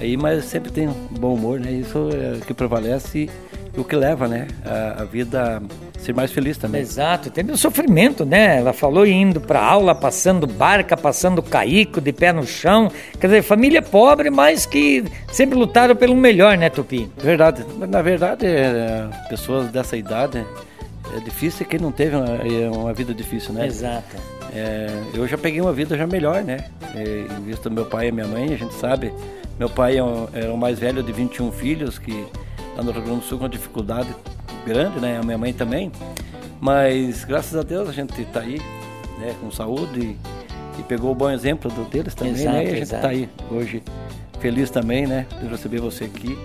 Aí, mas sempre tem um bom humor, né? Isso é o que prevalece o que leva, né, a, a vida a ser mais feliz também. Exato, tem o sofrimento, né? Ela falou indo para aula, passando barca, passando caico, de pé no chão. Quer dizer, família pobre, mas que sempre lutaram pelo melhor, né, Tupi? Verdade. Na verdade, é, pessoas dessa idade é difícil quem não teve uma, é uma vida difícil, né? Exato. É, eu já peguei uma vida já melhor, né? É, do meu pai e minha mãe, a gente sabe. Meu pai era o mais velho de 21 filhos que lá no Rio Grande do Sul com uma dificuldade grande, né? A minha mãe também. Mas graças a Deus a gente está aí, né? Com saúde e, e pegou o bom exemplo do, deles também, exato, né? E a gente está aí hoje feliz também, né? De receber você aqui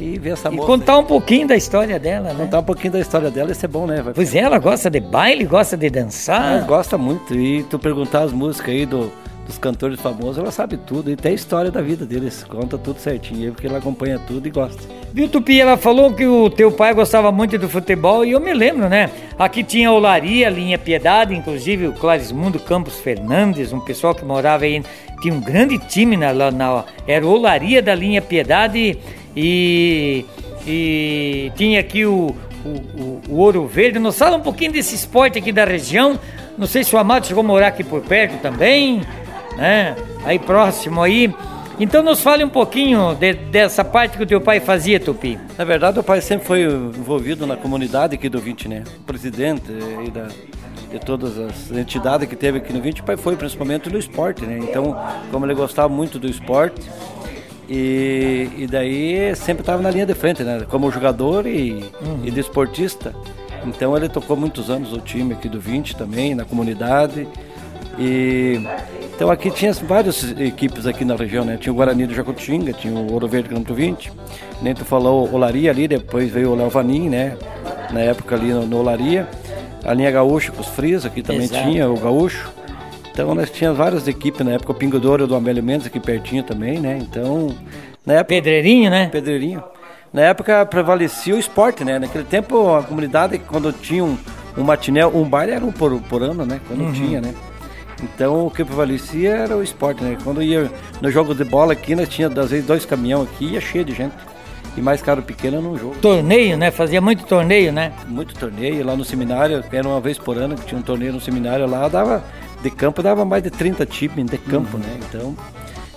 e ver essa e moça. contar um pouquinho da história dela, né? Contar um pouquinho da história dela, isso é bom, né? Vai pois é, ela gosta de baile, gosta de dançar. Ela gosta muito. E tu perguntar as músicas aí do dos cantores famosos, ela sabe tudo e tem a história da vida deles, conta tudo certinho, porque ela acompanha tudo e gosta. Viu, Tupi, ela falou que o teu pai gostava muito do futebol e eu me lembro, né? Aqui tinha Olaria, Linha Piedade, inclusive o Clarismundo Campos Fernandes, um pessoal que morava aí, tinha um grande time na, na era Olaria da Linha Piedade e, e tinha aqui o, o, o, o Ouro Verde. Nos fala um pouquinho desse esporte aqui da região. Não sei se o Amado chegou a morar aqui por perto também né? Aí próximo aí. Então nos fale um pouquinho de, dessa parte que o teu pai fazia, Tupi. Na verdade, o pai sempre foi envolvido na comunidade aqui do 20, né? O presidente e da, de todas as entidades que teve aqui no 20, o pai foi principalmente no esporte, né? Então, como ele gostava muito do esporte, e, e daí sempre estava na linha de frente, né? Como jogador e, uhum. e de esportista. Então ele tocou muitos anos o time aqui do 20 também, na comunidade. E então aqui tinha várias equipes aqui na região, né? Tinha o Guarani do Jacutinga, tinha o Ouro Verde Campo 20, nem tu falou Olaria ali, depois veio o Léo Vanin, né? Na época ali no, no Olaria. A linha Gaúcho com os Frios, aqui também Exato. tinha o Gaúcho. Então nós tínhamos várias equipes na época, o Pingo Douro do Amélio Mendes aqui pertinho também, né? Então, na época, Pedreirinho, né? Pedreirinho. Na época prevalecia o esporte, né? Naquele tempo a comunidade, quando tinha um, um matinel, um baile era um por, por ano, né? Quando uhum. tinha, né? Então o que prevalecia era o esporte, né? Quando ia no jogo de bola aqui, nós tinha às vezes dois caminhão aqui, ia cheio de gente. E mais caro pequeno no jogo. Torneio, né? Fazia muito torneio, né? Muito torneio lá no seminário, era uma vez por ano que tinha um torneio no seminário lá, dava de campo dava mais de 30 times de campo, uhum. né? Então,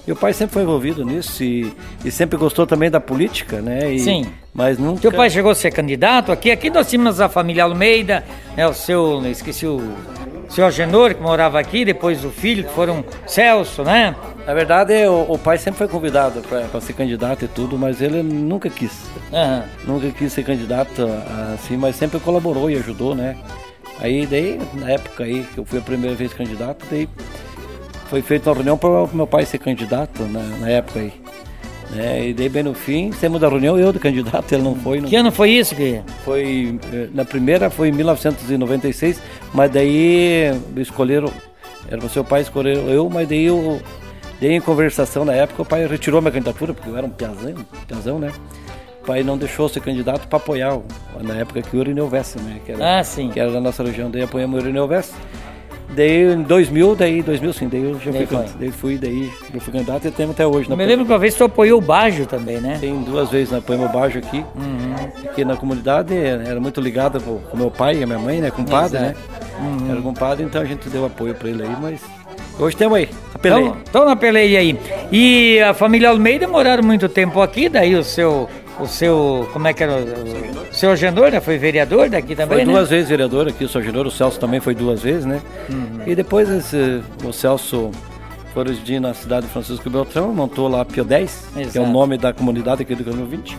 meu pai sempre foi envolvido nisso e, e sempre gostou também da política, né? E, Sim. Mas nunca... Teu pai chegou a ser candidato aqui? Aqui nós tínhamos a família Almeida, né? O seu, esqueci o seu Agenor, que morava aqui, depois o filho, que foram Celso, né? Na verdade, o, o pai sempre foi convidado para ser candidato e tudo, mas ele nunca quis. Uhum. Nunca quis ser candidato assim, mas sempre colaborou e ajudou, né? Aí, daí, na época aí, que eu fui a primeira vez candidato, daí foi feita uma reunião para o meu pai ser candidato na, na época aí. Né? E daí bem no fim, temos da reunião, eu do candidato, ele não foi. Não. Que ano foi isso, que Foi, eh, na primeira foi em 1996, mas daí escolheram, era o seu pai escolheu eu, mas daí eu, daí em conversação na época, o pai retirou minha candidatura, porque eu era um piazão, piazão né? O pai não deixou ser candidato para apoiar, na época que o Irineu Vessa, né? Que era, ah, sim. Que era da nossa região, daí apoiamos o Irineu Vessa. Daí em 2000, daí 2000 sim, daí eu já daí fui, daí fui, daí eu fui candidato e temos até hoje. Eu me lembro que uma vez tu apoiou o Bajo também, né? Tem duas vezes, né? Apoiamos o Bajo aqui. Uhum. Aqui na comunidade era muito ligado com o meu pai e a minha mãe, né? Com o padre, né? Uhum. Era com o padre, então a gente deu apoio para ele aí, mas Hoje temos aí, a peleia. Estão na peleia aí. E a família Almeida moraram muito tempo aqui, daí o seu o seu, como é que era, o, seu Agenor, né? Foi vereador daqui também, Foi né? duas vezes vereador aqui, o seu Agenor, o Celso também foi duas vezes, né? Uhum. E depois esse, o Celso foi residir na cidade de Francisco Beltrão, montou lá a Pio 10, Exato. que é o nome da comunidade aqui do Caminho 20.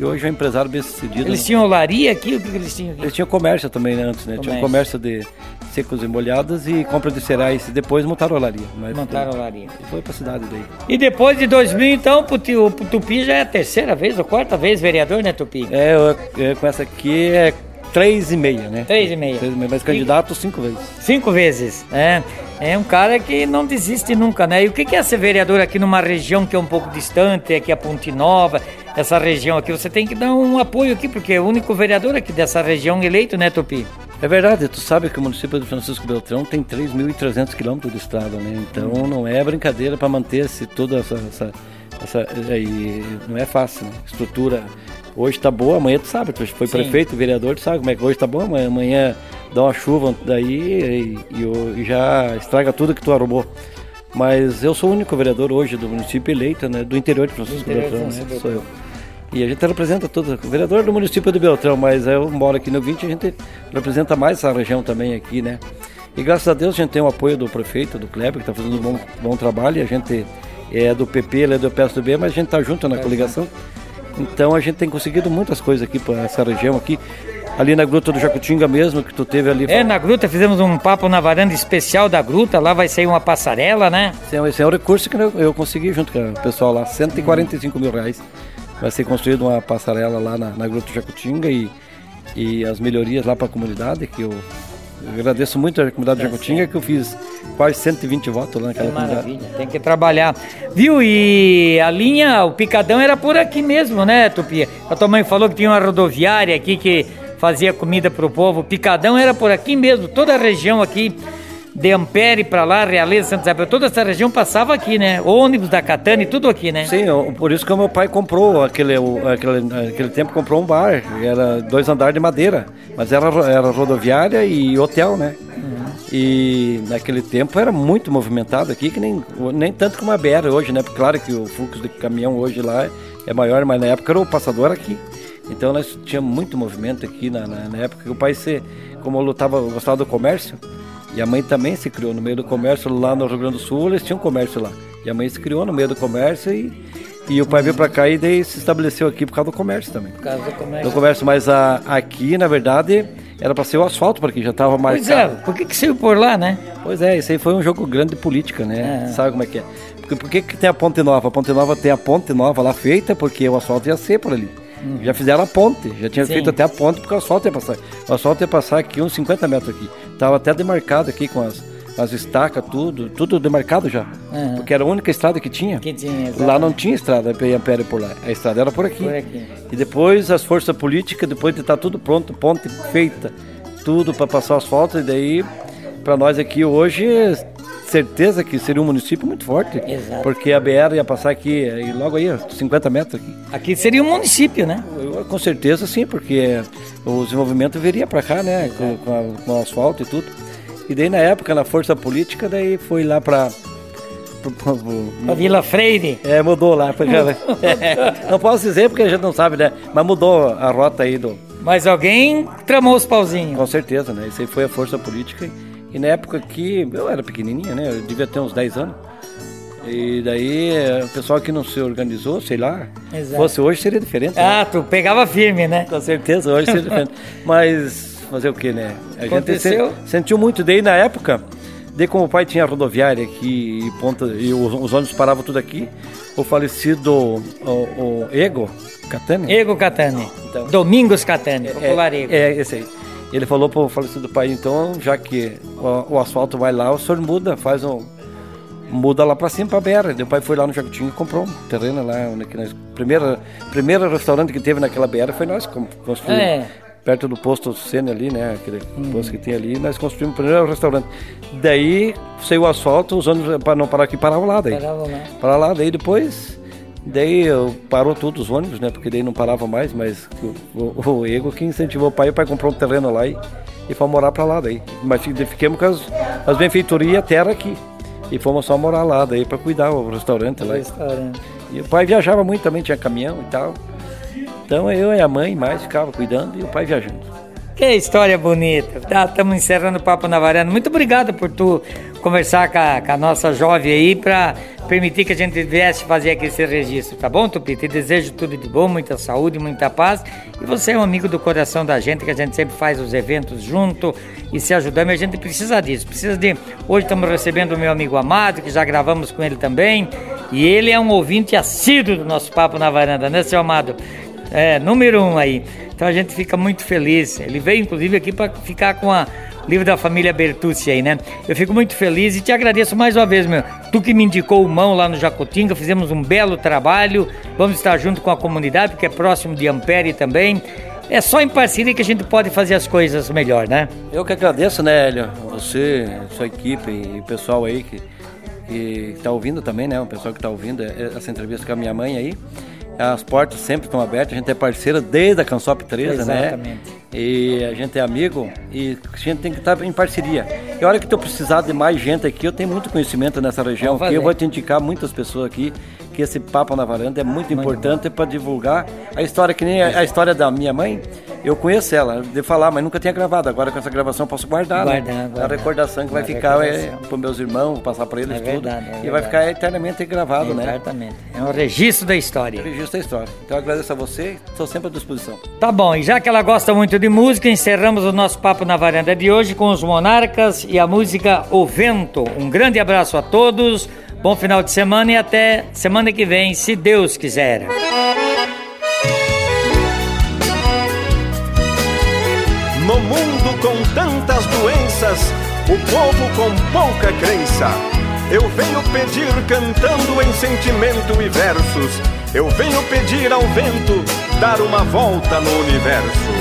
E hoje é um empresário bem sucedido. Eles né? tinham olaria aqui? O que eles tinham aqui? Eles tinham comércio também né, antes, né? Comércio. Tinham comércio de secos e molhados e compra de cereais. E depois montaram olaria. Mas montaram olaria. E foi pra cidade daí. E depois de 2000, então, o Tupi já é a terceira vez ou quarta vez vereador, né, Tupi? É, eu, eu, com essa aqui é Três e meia, né? Três e meia. Três e meia, mas candidato cinco vezes. Cinco vezes, é. É um cara que não desiste nunca, né? E o que é ser vereador aqui numa região que é um pouco distante, aqui a Ponte Nova, essa região aqui? Você tem que dar um apoio aqui, porque é o único vereador aqui dessa região eleito, né, Tupi? É verdade, tu sabe que o município de Francisco Beltrão tem 3.300 quilômetros de estrada, né? Então hum. não é brincadeira para manter-se toda essa, essa, essa, aí não é fácil, né? Estrutura hoje está boa, amanhã tu sabe, tu foi Sim. prefeito, vereador, tu sabe como é que hoje está bom, amanhã, amanhã dá uma chuva daí e, e, e, já estraga tudo que tu arrumou. Mas eu sou o único vereador hoje do município eleito, né, do interior de Francisco Beltrão, né, sou eu. E a gente representa todo, vereador do município de Beltrão, mas eu moro aqui no 20, a gente representa mais essa região também aqui, né. E graças a Deus a gente tem o apoio do prefeito, do Kleber, que está fazendo um bom, bom trabalho, e a gente é do PP, ele é do PSDB, mas a gente está junto na é, coligação. Então a gente tem conseguido muitas coisas aqui para essa região aqui. Ali na Gruta do Jacutinga mesmo, que tu teve ali. É, na Gruta fizemos um papo na varanda especial da Gruta, lá vai sair uma passarela, né? Esse é, o recurso que eu, consegui junto com o pessoal lá, 145 mil reais. Vai ser construída uma passarela lá na, na Gruta do Jacutinga e, e as melhorias lá para a comunidade que eu eu agradeço muito a comunidade de Jacutinga que eu fiz quase 120 votos lá naquela que maravilha, comunidade. tem que trabalhar. Viu? E a linha, o Picadão era por aqui mesmo, né, Tupi? A tua mãe falou que tinha uma rodoviária aqui que fazia comida para o povo. O Picadão era por aqui mesmo, toda a região aqui de Ampere para lá, Realeza, Santa Isabel, toda essa região passava aqui, né? ônibus da Catane, tudo aqui, né? Sim, por isso que o meu pai comprou, aquele, aquele, aquele tempo comprou um bar, era dois andares de madeira, mas era, era rodoviária e hotel, né? Uhum. E naquele tempo era muito movimentado aqui, que nem, nem tanto como a BR hoje, né? Porque claro que o fluxo de caminhão hoje lá é maior, mas na época era o passador aqui. Então nós tínhamos muito movimento aqui na, na, na época que o pai, se, como eu lutava, gostava do comércio, e a mãe também se criou no meio do comércio lá no Rio Grande do Sul, eles tinham comércio lá. E a mãe se criou no meio do comércio e, e o pai veio para cá e daí se estabeleceu aqui por causa do comércio também. Por causa do comércio. Do comércio, mas a, aqui, na verdade, era para ser o asfalto, porque já estava marcado. Pois é, por que, que saiu por lá, né? Pois é, isso aí foi um jogo grande de política, né? É. Sabe como é que é? Porque, por que, que tem a Ponte Nova? A Ponte Nova tem a Ponte Nova lá feita, porque o asfalto ia ser por ali. Hum. Já fizeram a ponte, já tinha Sim. feito até a ponte, porque o asfalto ia passar. O asfalto ia passar aqui uns 50 metros aqui. Tava até demarcado aqui com as, as estacas, tudo, tudo demarcado já. Uhum. Porque era a única estrada que tinha. Que tinha lá não tinha estrada para Ampere por lá. A estrada era por aqui. por aqui. E depois as forças políticas, depois de estar tá tudo pronto, ponte feita, tudo para passar o asfalto, e daí para nós aqui hoje certeza que seria um município muito forte. Exato. Porque a BR ia passar aqui, e logo aí, 50 metros aqui. Aqui seria um município, né? Eu, com certeza sim, porque o desenvolvimento viria para cá, né? Com, com, a, com o asfalto e tudo. E daí na época, na força política, daí foi lá para a Vila Freire? É, mudou lá. [LAUGHS] não posso dizer porque a gente não sabe, né? Mas mudou a rota aí do. Mas alguém tramou os pauzinhos. Com certeza, né? Isso aí foi a força política. E na época que eu era pequenininha, né? Eu devia ter uns 10 anos. E daí o pessoal que não se organizou, sei lá, Exato. fosse hoje seria diferente. Né? Ah, tu pegava firme, né? Com certeza, hoje seria diferente. [LAUGHS] Mas fazer o que, né? A Aconteceu? gente se, sentiu muito. Daí na época, de como o pai tinha rodoviária aqui e, ponta, e os, os ônibus paravam tudo aqui, o falecido o, o Ego Catani. Ego Catani. Então, Domingos Catani, popular é, Ego. É, esse aí. Ele falou para o falecido pai, então, já que o, o, asfalto vai lá, o senhor muda, faz um. Muda lá para cima, para Beira. Meu pai foi lá no Jacutinho e comprou um terreno lá. Onde, que nós, primeiro, primeiro restaurante que teve naquela Beira foi nós que construímos. É perto do posto Sene ali, né? Aquele hum. posto que tem ali, nós construímos o primeiro restaurante. Daí saiu o asfalto, os ônibus para não parar aqui paravam lá daí. Paravam lá. Para lá, daí depois. Daí parou tudo os ônibus, né? Porque daí não parava mais, mas o, o, o Ego que incentivou o pai, o pai comprou um terreno lá e, e foi morar para lá daí. Mas fiquemos com as, as benfeitorias e a terra aqui. E fomos só morar lá daí para cuidar o restaurante o lá. Restaurante. E o pai viajava muito também, tinha caminhão e tal. Então eu e a mãe mais ficava cuidando e o pai viajando. Que história bonita. Estamos tá, encerrando o Papo na Varanda. Muito obrigado por tu conversar com a, com a nossa jovem aí para permitir que a gente viesse fazer aqui esse registro, tá bom, Tupi? Te desejo tudo de bom, muita saúde, muita paz. E você é um amigo do coração da gente, que a gente sempre faz os eventos junto e se ajudando. E a gente precisa disso. Precisa de. Hoje estamos recebendo o meu amigo Amado, que já gravamos com ele também. E ele é um ouvinte assíduo do nosso Papo na Varanda, né, seu Amado? É, número um aí. Então a gente fica muito feliz. Ele veio, inclusive, aqui para ficar com a livro da família Bertucci aí, né? Eu fico muito feliz e te agradeço mais uma vez, meu. Tu que me indicou o mão lá no Jacutinga, fizemos um belo trabalho. Vamos estar junto com a comunidade, porque é próximo de Ampere também. É só em parceria que a gente pode fazer as coisas melhor, né? Eu que agradeço, né, Hélio? Você, sua equipe e o pessoal aí que que está ouvindo também, né? O pessoal que está ouvindo essa entrevista com a minha mãe aí. As portas sempre estão abertas, a gente é parceira desde a Cansop 13, né? Exatamente. E a gente é amigo e a gente tem que estar em parceria. E a hora que tu precisar de mais gente aqui, eu tenho muito conhecimento nessa região aqui, eu vou te indicar muitas pessoas aqui que esse papo na varanda é muito, importante para divulgar a história que nem a, a história da minha mãe eu conheço ela, de falar, mas nunca tinha gravado. Agora com essa gravação eu posso guardar, guardar né? Guardar. A recordação que vai ficar é, para meus irmãos, passar para eles é tudo. Verdade, é e vai ficar eternamente gravado, né? Exatamente. É um registro da história. É um registro da história. Então eu agradeço a você, estou sempre à disposição. Tá bom, e já que ela gosta muito de música, encerramos o nosso papo na varanda de hoje com os Monarcas e a música O Vento. Um grande abraço a todos, bom final de semana e até semana que vem, se Deus quiser. No mundo com tantas doenças, o povo com pouca crença. Eu venho pedir cantando em sentimento e versos. Eu venho pedir ao vento dar uma volta no universo.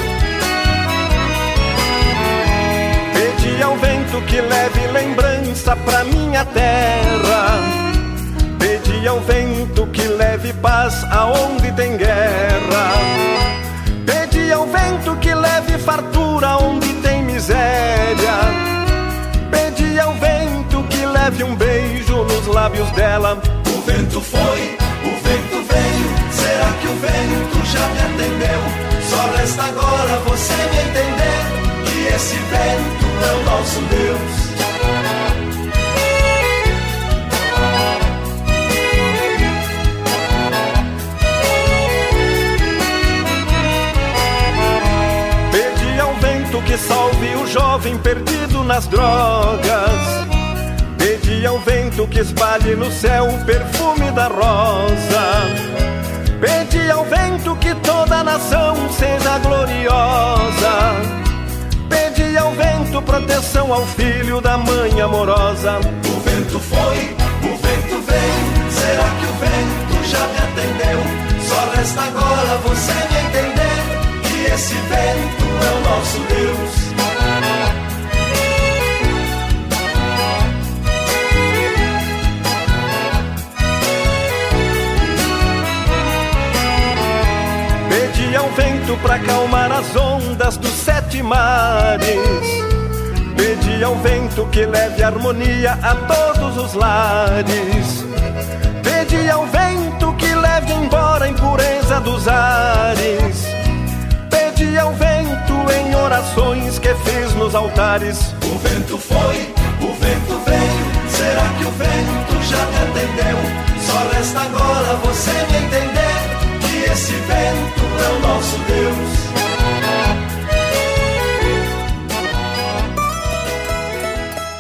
Que leve lembrança pra minha terra. Pedi ao vento que leve paz aonde tem guerra ao vento que leve fartura onde tem miséria. Pedi ao vento que leve um beijo nos lábios dela. O vento foi, o vento veio. Será que o vento já me atendeu? Só resta agora você me entender esse vento é o nosso Deus. que salve o jovem perdido nas drogas. Pedi ao vento que espalhe no céu o perfume da rosa. ao filho da mãe amorosa. O vento foi, o vento veio, será que o vento já me atendeu? Só resta agora você me entender que esse vento é o nosso Deus. Pedi ao vento para acalmar as ondas dos sete mares Pedi ao vento que leve harmonia a todos os lares. Pedi ao vento que leve embora a impureza dos ares. Pedi ao vento em orações que fiz nos altares. O vento foi, o vento veio. Será que o vento já me atendeu? Só resta agora você me entender que esse vento é o nosso Deus.